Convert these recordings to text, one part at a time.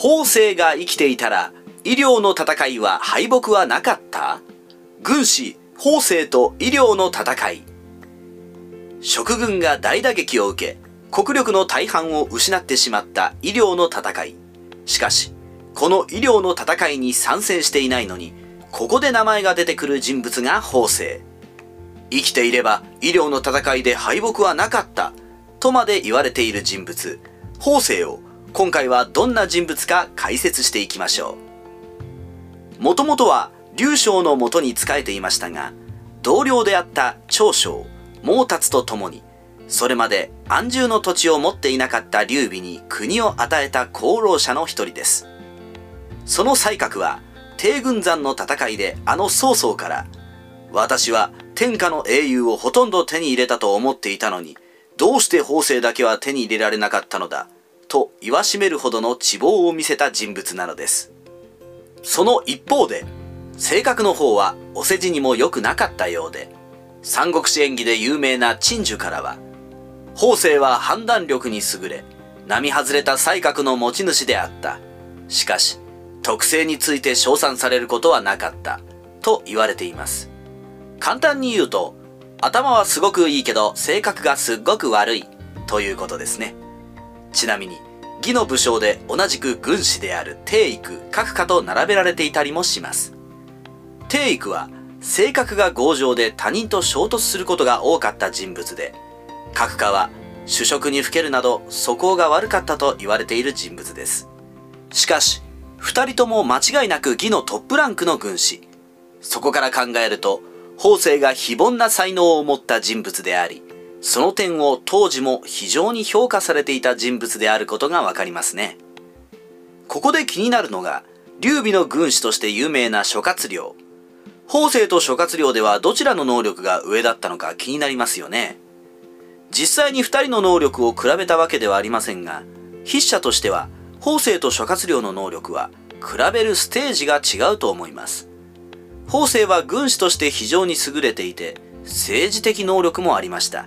法政が生きていたら医療の戦いは敗北はなかった？軍師法政と医療の戦い。食軍が大打撃を受け国力の大半を失ってしまった医療の戦い。しかしこの医療の戦いに参戦していないのにここで名前が出てくる人物が法政。生きていれば医療の戦いで敗北はなかったとまで言われている人物法政を今回はどんな人物か解説していきましょう。もともとは劉将のもとに仕えていましたが同僚であった長将毛達と共にそれまで安住の土地を持っていなかった劉備に国を与えた功労者の一人です。その才覚は帝軍山の戦いであの曹操から私は天下の英雄をほとんど手に入れたと思っていたのにどうして法政だけは手に入れられなかったのだと言わしめるほどの地望を見せた人物なのです。その一方で性格の方はお世辞にも良くなかったようで三国志演義で有名な陳樹からは法政は判断力に優れ並外れた才覚の持ち主であった。しかし特性について称賛されることはなかったと言われています。簡単に言うと頭はすごくいいけど性格がすっごく悪いということですね。ちなみに義の武将で同じく軍師である帝育閣下と並べられていたりもします。帝育は性格が強情で他人と衝突することが多かった人物で閣下は主食にふけるなど素行が悪かったと言われている人物です。しかし二人とも間違いなく義のトップランクの軍師。そこから考えると法政が非凡な才能を持った人物でありその点を当時も非常に評価されていた人物であることがわかりますね。ここで気になるのが劉備の軍師として有名な諸葛亮。法政と諸葛亮ではどちらの能力が上だったのか気になりますよね。実際に2人の能力を比べたわけではありませんが筆者としては法政と諸葛亮の能力は比べるステージが違うと思います。法政は軍師として非常に優れていて政治的能力もありました。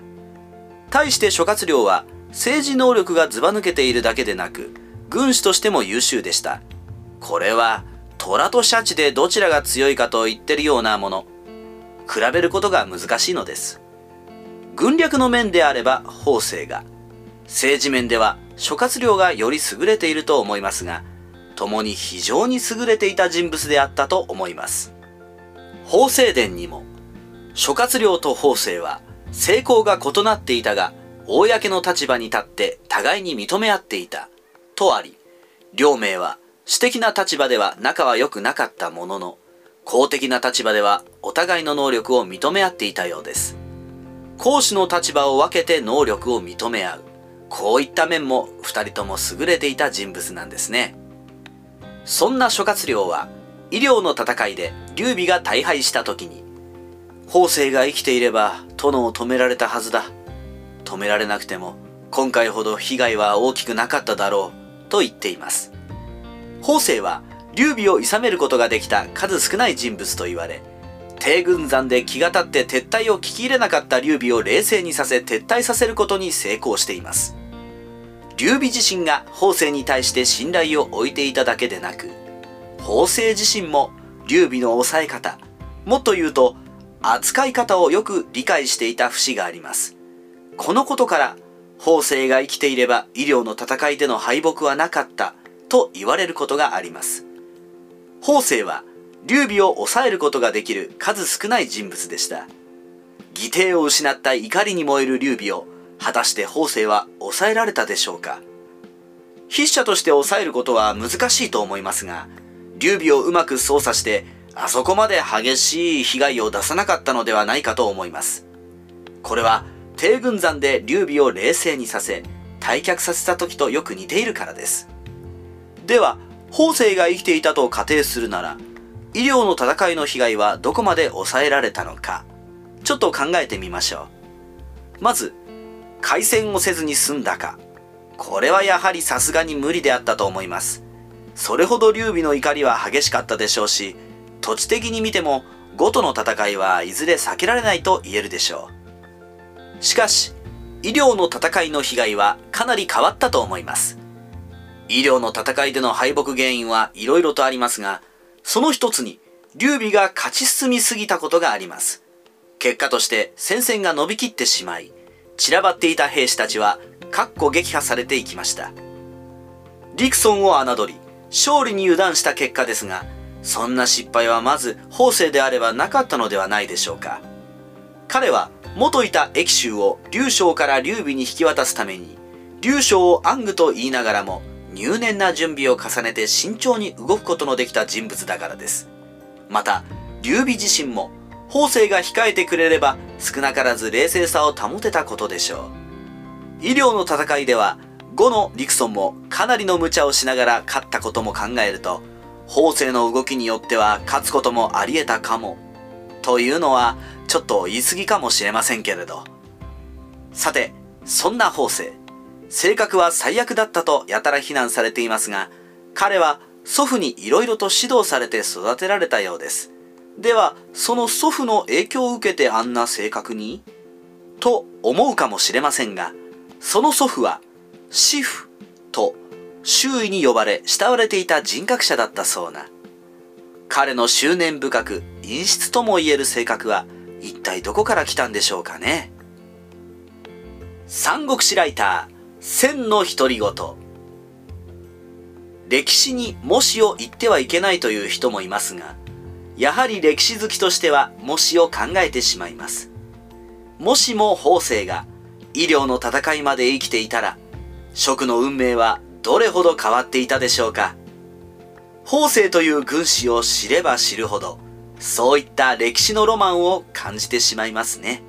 対して諸葛亮は政治能力がずば抜けているだけでなく軍師としても優秀でした。これは虎とシャチでどちらが強いかと言ってるようなもの。比べることが難しいのです。軍略の面であれば法政が。政治面では諸葛亮がより優れていると思いますが共に非常に優れていた人物であったと思います。法政伝にも諸葛亮と法政は成功が異なっていたが公の立場に立って互いに認め合っていた。とあり両名は私的な立場では仲は良くなかったものの公的な立場ではお互いの能力を認め合っていたようです。講師の立場を分けて能力を認め合う。こういった面も2人とも優れていた人物なんですね。そんな諸葛亮は医療の戦いで劉備が大敗した時に法政が生きていれば殿を止められたはずだ。止められなくても今回ほど被害は大きくなかっただろうと言っています。法政は劉備を諌めることができた数少ない人物と言われ帝軍山で気が立って撤退を聞き入れなかった劉備を冷静にさせ撤退させることに成功しています。劉備自身が法政に対して信頼を置いていただけでなく法政自身も劉備の抑え方もっと言うと扱い方をよく理解していた節があります。このことから法政が生きていれば医療の戦いでの敗北はなかったと言われることがあります。法政は劉備を抑えることができる数少ない人物でした。義弟を失った怒りに燃える劉備を果たして法政は抑えられたでしょうか。筆者として抑えることは難しいと思いますが劉備をうまく操作してあそこまで激しい被害を出さなかったのではないかと思います。これは帝軍山で劉備を冷静にさせ退却させた時とよく似ているからです。では法政が生きていたと仮定するなら医療の戦いの被害はどこまで抑えられたのかちょっと考えてみましょう。まず開戦をせずに済んだか。これはやはりさすがに無理であったと思います。それほど劉備の怒りは激しかったでしょうし土地的に見ても呉との戦いはいずれ避けられないと言えるでしょうしかし医療の戦いの被害はかなり変わったと思います医療の戦いでの敗北原因はいろいろとありますが、その一つに、劉備が勝ち進みすぎたことがあります。結果として戦線が伸びきってしまい、散らばっていた兵士たちは、かっこ撃破されていきました。リクソンを侮り、勝利に油断した結果ですが、そんな失敗はまず法政であればなかったのではないでしょうか。彼は元いた益州を劉将から劉備に引き渡すために、劉将を暗愚と言いながらも入念な準備を重ねて慎重に動くことのできた人物だからです。また、劉備自身も、法政が控えてくれれば少なからず冷静さを保てたことでしょう。医療の戦いでは、後のリクソンもかなりの無茶をしながら勝ったことも考えると、法政の動きによっては勝つこともあり得たかも。というのは、ちょっと言い過ぎかもしれませんけれど。さて、そんな法政。性格は最悪だったとやたら非難されていますが、彼は祖父に色々と指導されて育てられたようです。では、その祖父の影響を受けてあんな性格に？と思うかもしれませんが、その祖父は、死父と周囲に呼ばれ慕われていた人格者だったそうな。彼の執念深く陰湿とも言える性格は一体どこから来たんでしょうかね。三国志ライター、千の独り言。歴史にもしを言ってはいけないという人もいますが、やはり歴史好きとしてはもしを考えてしまいます。もしも法政が医療の戦いまで生きていたら、蜀の運命はどれほど変わっていたでしょうか。法政という軍師を知れば知るほど、そういった歴史のロマンを感じてしまいますね。